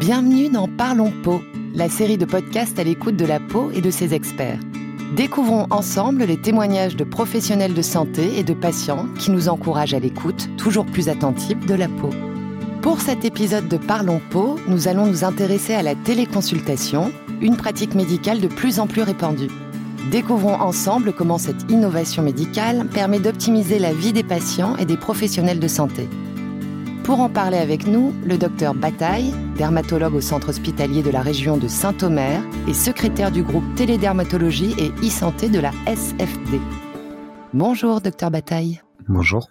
Bienvenue dans Parlons Peau, la série de podcasts à l'écoute de la peau et de ses experts. Découvrons ensemble les témoignages de professionnels de santé et de patients qui nous encouragent à l'écoute toujours plus attentive de la peau. Pour cet épisode de Parlons Peau, nous allons nous intéresser à la téléconsultation, une pratique médicale de plus en plus répandue. Découvrons ensemble comment cette innovation médicale permet d'optimiser la vie des patients et des professionnels de santé. Pour en parler avec nous, le docteur Bataille, dermatologue au centre hospitalier de la région de Saint-Omer et secrétaire du groupe télédermatologie et e-santé de la SFD. Bonjour, docteur Bataille. Bonjour.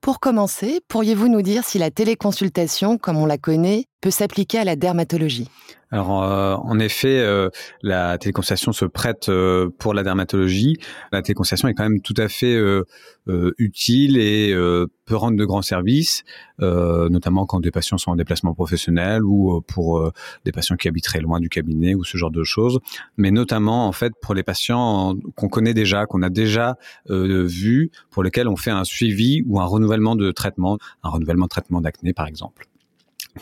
Pour commencer, pourriez-vous nous dire si la téléconsultation, comme on la connaît, peut s'appliquer à la dermatologie? Alors, euh, en effet, euh, la téléconsultation se prête euh, pour la dermatologie. La téléconsultation est quand même tout à fait utile et peut rendre de grands services, notamment quand des patients sont en déplacement professionnel ou pour des patients qui habiteraient loin du cabinet ou ce genre de choses. Mais notamment, en fait, pour les patients qu'on connaît déjà, qu'on a déjà vus, pour lesquels on fait un suivi ou un renouvellement de traitement, un renouvellement de traitement d'acné, par exemple.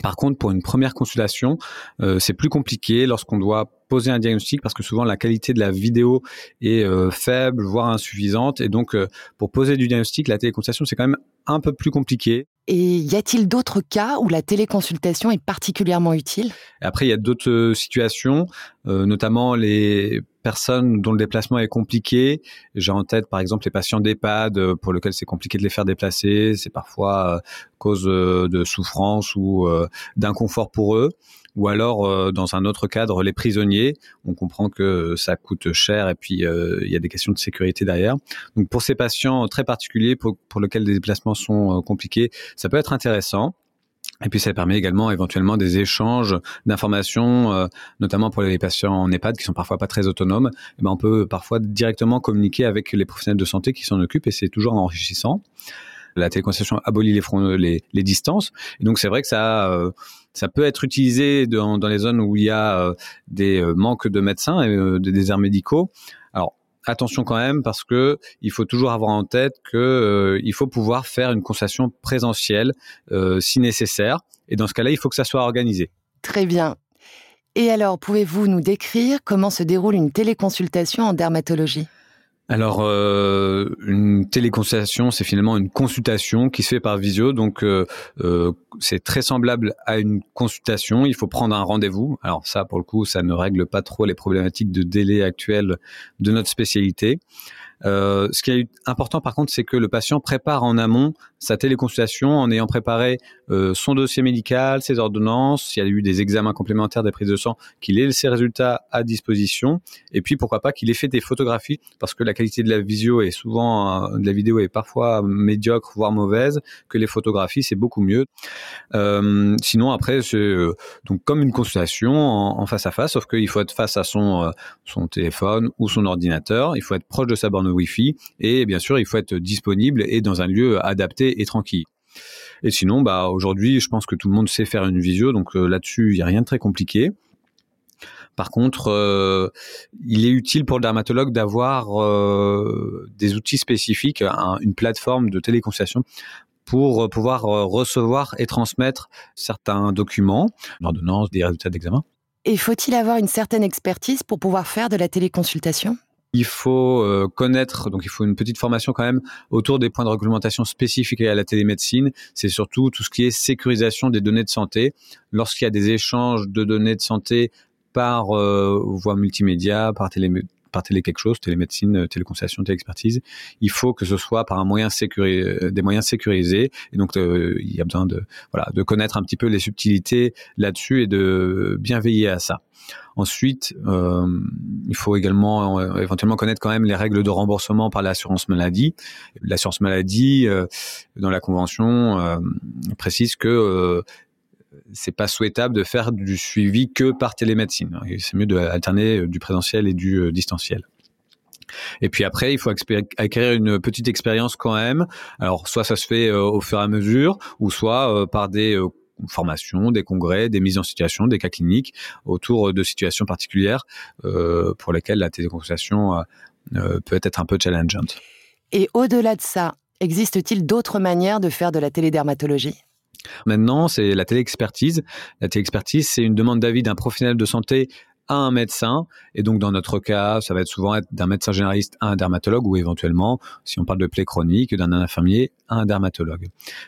Par contre, pour une première consultation, euh, c'est plus compliqué lorsqu'on doit poser un diagnostic parce que souvent la qualité de la vidéo est euh, faible, voire insuffisante. Et donc, euh, pour poser du diagnostic, la téléconsultation, c'est quand même un peu plus compliqué. Et y a-t-il d'autres cas où la téléconsultation est particulièrement utile? Après, il y a d'autres situations, notamment les personnes dont le déplacement est compliqué. J'ai en tête, par exemple, les patients d'EHPAD euh, pour lesquels c'est compliqué de les faire déplacer. C'est parfois euh, cause euh, de souffrance ou d'inconfort pour eux. Ou alors, dans un autre cadre, les prisonniers. On comprend que ça coûte cher et puis il y a des questions de sécurité derrière. Donc, pour ces patients très particuliers pour, pour lesquels les déplacements sont compliqués, ça peut être intéressant. Et puis ça permet également éventuellement des échanges d'informations, euh, notamment pour les patients en EHPAD qui sont parfois pas très autonomes. Et eh ben on peut parfois directement communiquer avec les professionnels de santé qui s'en occupent et c'est toujours enrichissant. La téléconsultation abolit les, les, les distances. Et donc c'est vrai que ça, euh, ça peut être utilisé dans, les zones où il y a euh, des manques de médecins et des déserts médicaux. Alors attention quand même parce que il faut toujours avoir en tête que euh, il faut pouvoir faire une consultation présentielle euh, si nécessaire et dans ce cas-là il faut que ça soit organisé. Très bien. Et alors pouvez-vous nous décrire comment se déroule une téléconsultation en dermatologie? Alors, euh, une téléconsultation, c'est finalement une consultation qui se fait par visio, donc euh, euh, c'est très semblable à une consultation. Il faut prendre un rendez-vous. Alors ça, pour le coup, ça ne règle pas trop les problématiques de délai actuelles de notre spécialité. Ce qui est important par contre, c'est que le patient prépare en amont sa téléconsultation en ayant préparé euh, son dossier médical, ses ordonnances, s'il y a eu des examens complémentaires, des prises de sang, qu'il ait ses résultats à disposition, et puis pourquoi pas qu'il ait fait des photographies, parce que la qualité de la visio est souvent, euh, de la vidéo est parfois médiocre, voire mauvaise, que les photographies c'est beaucoup mieux. Euh, sinon après c'est donc comme une consultation en, en, face à face, sauf qu'il faut être face à son son téléphone ou son ordinateur, il faut être proche de sa borne Wi-Fi et bien sûr il faut être disponible et dans un lieu adapté et tranquille. Et sinon, bah aujourd'hui, je pense que tout le monde sait faire une visio, donc euh, là-dessus, il n'y a rien de très compliqué. Par contre, euh, il est utile pour le dermatologue d'avoir euh, des outils spécifiques, une plateforme de téléconsultation pour pouvoir recevoir et transmettre certains documents, l'ordonnance, des résultats d'examen. Et faut-il avoir une certaine expertise pour pouvoir faire de la téléconsultation? Il faut euh, connaître, donc il faut une petite formation quand même autour des points de réglementation spécifiques à la télémédecine. C'est surtout tout ce qui est sécurisation des données de santé. Lorsqu'il y a des échanges de données de santé par euh, voie multimédia, par télé, par télé quelque chose, télémédecine, euh, téléconsultation, téléexpertise, il faut que ce soit par un moyen sécurisé, des moyens sécurisés. Et donc, il y a besoin de, voilà, de connaître un petit peu les subtilités là-dessus et de bien veiller à ça. Ensuite, euh, il faut également euh, éventuellement connaître quand même les règles de remboursement par l'assurance maladie. L'assurance maladie, euh, dans la convention, euh, précise que c'est pas souhaitable de faire du suivi que par télémédecine. C'est mieux d'alterner du présentiel et du distanciel. Et puis après, il faut acquérir une petite expérience quand même. Alors, soit ça se fait au fur et à mesure, ou soit par des formations, des congrès, des mises en situation, des cas cliniques autour de situations particulières euh, pour lesquelles la téléconsultation euh, euh, peut être un peu challengeante. Et au-delà de ça, existe-t-il d'autres manières de faire de la télédermatologie? Maintenant, c'est la téléexpertise. La téléexpertise, c'est une demande d'avis d'un professionnel de santé à un médecin. Et donc, dans notre cas, ça va être souvent d'un médecin généraliste à un dermatologue ou éventuellement, si on parle de plaie chronique, d'un infirmier à un dermatologue.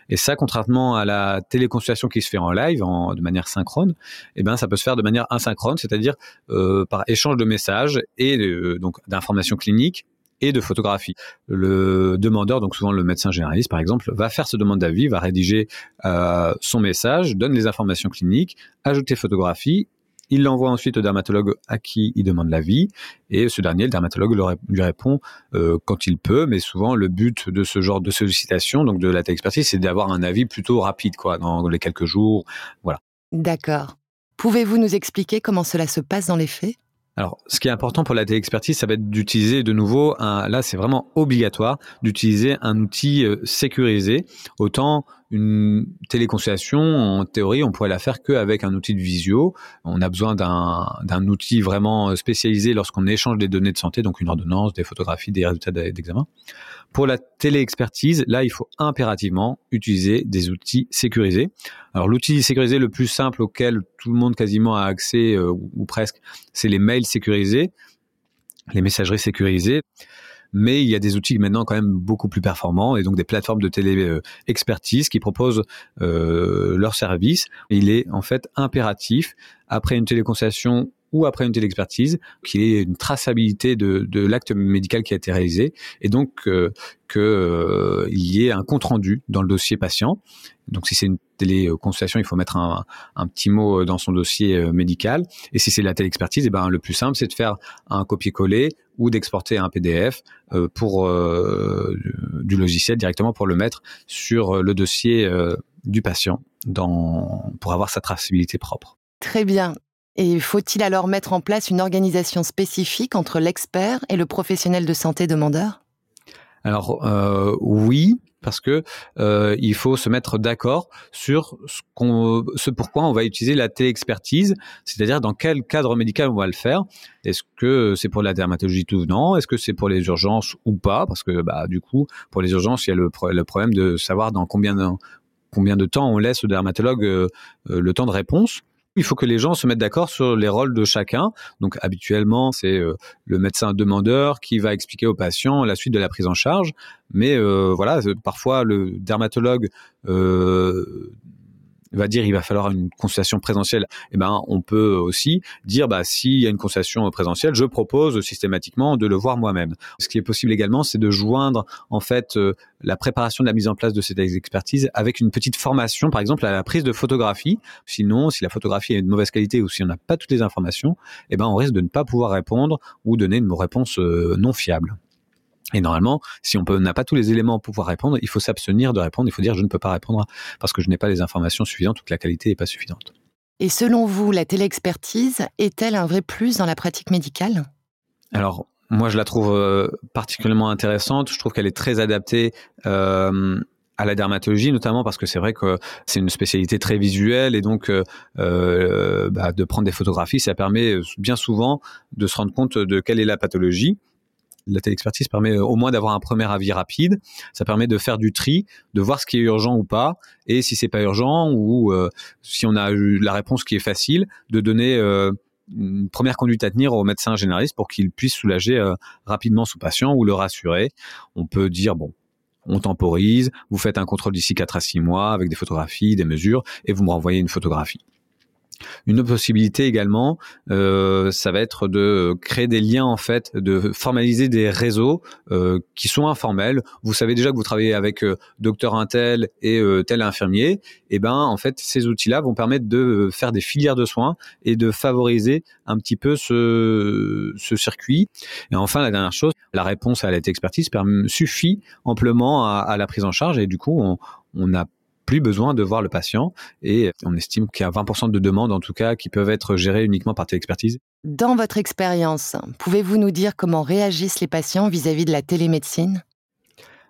Et ça, contrairement à la téléconsultation qui se fait en live, en, de manière synchrone, eh ben, ça peut se faire de manière asynchrone, c'est-à-dire euh, par échange de messages et euh, donc d'informations cliniques et de photographie. Le demandeur, donc souvent le médecin généraliste par exemple, va faire ce demande d'avis, va rédiger euh, son message, donne les informations cliniques, ajoute les photographies il l'envoie ensuite au dermatologue à qui il demande l'avis et ce dernier, le dermatologue, lui répond euh, quand il peut, mais souvent le but de ce genre de sollicitation, donc de la téléexpertise, c'est d'avoir un avis plutôt rapide, quoi, dans les quelques jours, voilà. D'accord. Pouvez-vous nous expliquer comment cela se passe dans les faits? Alors, ce qui est important pour la téléexpertise, ça va être d'utiliser de nouveau, un, là c'est vraiment obligatoire, d'utiliser un outil euh, sécurisé. Autant une téléconsultation, en théorie, on pourrait la faire qu'avec un outil de visio. On a besoin d'un outil vraiment spécialisé lorsqu'on échange des données de santé, donc une ordonnance, des photographies, des résultats d'examen. Pour la téléexpertise, là, il faut impérativement utiliser des outils sécurisés. Alors l'outil sécurisé le plus simple auquel tout le monde quasiment a accès euh, ou presque, c'est les mails sécurisés, les messageries sécurisées. Mais il y a des outils maintenant quand même beaucoup plus performants et donc des plateformes de télé-expertise qui proposent euh, leurs services. il est en fait impératif après une téléconsultation ou après une téléexpertise, qu'il y ait une traçabilité de, de l'acte médical qui a été réalisé et donc euh, qu'il euh, y ait un compte rendu dans le dossier patient. Donc si c'est une téléconsultation, il faut mettre un, un, petit mot dans son dossier euh, médical. Et si c'est la téléexpertise, eh ben le plus simple c'est de faire un copier-coller ou d'exporter un PDF euh, pour euh, du logiciel directement pour le mettre sur le dossier du patient dans, pour avoir sa traçabilité propre. Très bien. Et faut-il alors mettre en place une organisation spécifique entre l'expert et le professionnel de santé demandeur? Alors euh, oui, parce que euh, il faut se mettre d'accord sur ce, pourquoi on va utiliser la téléexpertise, c'est-à-dire dans quel cadre médical on va le faire. Est-ce que c'est pour la dermatologie tout venant? Est-ce que c'est pour les urgences ou pas? Parce que bah, du coup, pour les urgences, il y a le, le problème de savoir dans combien de, combien de temps on laisse au dermatologue euh, le temps de réponse. Il faut que les gens se mettent d'accord sur les rôles de chacun. Donc habituellement, c'est euh, le médecin demandeur qui va expliquer au patient la suite de la prise en charge. Mais euh, voilà, parfois le dermatologue euh, va dire il va falloir une consultation présentielle, eh ben on peut aussi dire bah s'il y a une consultation présentielle, je propose systématiquement de le voir moi-même. Ce qui est possible également, c'est de joindre en fait euh, la préparation de la mise en place de cette expertise avec une petite formation, par exemple à la prise de photographie. Sinon, si la photographie est de mauvaise qualité ou si on n'a pas toutes les informations, eh ben on risque de ne pas pouvoir répondre ou donner une réponse euh, non fiable. Et normalement, si on n'a pas tous les éléments pour pouvoir répondre, il faut s'abstenir de répondre. Il faut dire je ne peux pas répondre parce que je n'ai pas les informations suffisantes ou que la qualité n'est pas suffisante. Et selon vous, la téléexpertise est-elle un vrai plus dans la pratique médicale? Alors, moi, je la trouve euh, particulièrement intéressante. Je trouve qu'elle est très adaptée euh, à la dermatologie, notamment parce que c'est vrai que c'est une spécialité très visuelle et donc euh, bah, de prendre des photographies, ça permet bien souvent de se rendre compte de quelle est la pathologie la téléexpertise permet au moins d'avoir un premier avis rapide. Ça permet de faire du tri, de voir ce qui est urgent ou pas, et si c'est pas urgent ou euh, si on a eu la réponse qui est facile, de donner euh, une première conduite à tenir au médecin généraliste pour qu'il puisse soulager euh, rapidement son patient ou le rassurer. On peut dire bon, on temporise, vous faites un contrôle d'ici 4 à 6 mois avec des photographies, des mesures, et vous me renvoyez une photographie. Une autre possibilité également, euh, ça va être de créer des liens en fait, de formaliser des réseaux euh, qui sont informels. Vous savez déjà que vous travaillez avec euh, docteur Intel et euh, tel infirmier. Et eh ben en fait, ces outils-là vont permettre de faire des filières de soins et de favoriser un petit peu ce, circuit. Et enfin, la dernière chose, la réponse à la expertise suffit amplement à, la prise en charge et du coup, on, on a plus besoin de voir le patient et on estime qu'il y a 20% de demandes en tout cas qui peuvent être gérées uniquement par téléexpertise. Dans votre expérience, pouvez-vous nous dire comment réagissent les patients vis-à-vis de la télémédecine?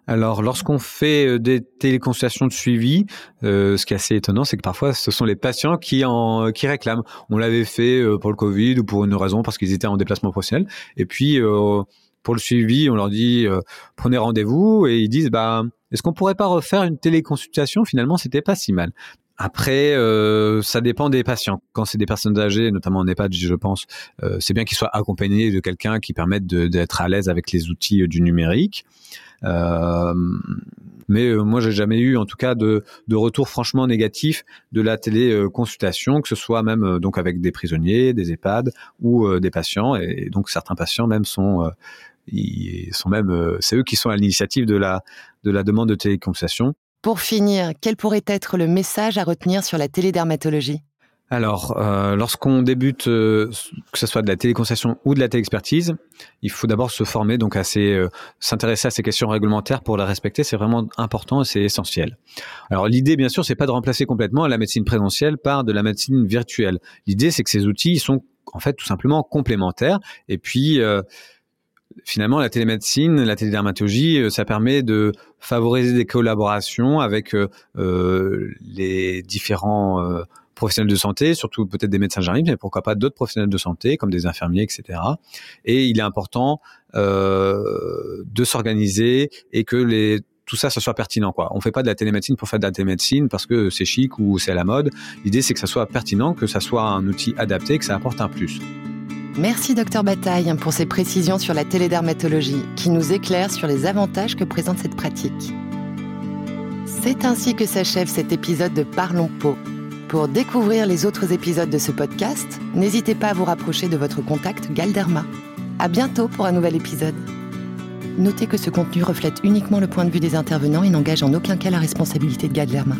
Alors, lorsqu'on fait euh, des téléconsultations de suivi, euh, ce qui est assez étonnant, c'est que parfois, ce sont les patients qui en qui réclament. On l'avait fait euh, pour le Covid ou pour une raison parce qu'ils étaient en déplacement professionnel. Et puis, pour le suivi, on leur dit prenez rendez-vous et ils disent bah est-ce qu'on pourrait pas refaire une téléconsultation? Finalement, c'était pas si mal. Après, euh, ça dépend des patients. Quand c'est des personnes âgées, notamment en EHPAD, je pense, euh, c'est bien qu'ils soient accompagnés de quelqu'un qui permette d'être à l'aise avec les outils du numérique. Euh, mais euh, moi, j'ai jamais eu, en tout cas, de, de retour franchement négatif de la téléconsultation, que ce soit même euh, donc avec des prisonniers, des EHPAD ou des patients. Et donc certains patients même sont ils sont même, c'est eux qui sont à l'initiative de la de la demande de téléconsultation. Pour finir, quel pourrait être le message à retenir sur la télédermatologie? Alors, euh, lorsqu'on débute, euh, que ce soit de la téléconsultation ou de la téléexpertise, il faut d'abord se former, donc euh, s'intéresser à ces questions réglementaires pour les respecter. C'est vraiment important et c'est essentiel. Alors, l'idée, bien sûr, c'est pas de remplacer complètement la médecine présentielle par de la médecine virtuelle. L'idée, c'est que ces outils sont en fait tout simplement complémentaires. Et puis, finalement, la télémédecine, la télédermatologie, ça permet de favoriser des collaborations avec les différents professionnels de santé, surtout peut-être des médecins généralistes, mais pourquoi pas d'autres professionnels de santé comme des infirmiers, etc. Et il est important euh, de s'organiser et que tout ça, ça soit pertinent. Quoi. On fait pas de la télémédecine pour faire de la télémédecine parce que c'est chic ou c'est à la mode. L'idée, c'est que ça soit pertinent, que ça soit un outil adapté, que ça apporte un plus. Merci docteur Bataille pour ces précisions sur la télédermatologie qui nous éclairent sur les avantages que présente cette pratique. C'est ainsi que s'achève cet épisode de Parlons Peau. Pour découvrir les autres épisodes de ce podcast, n'hésitez pas à vous rapprocher de votre contact Galderma. À bientôt pour un nouvel épisode. Notez que ce contenu reflète uniquement le point de vue des intervenants et n'engage en aucun cas la responsabilité de Galderma.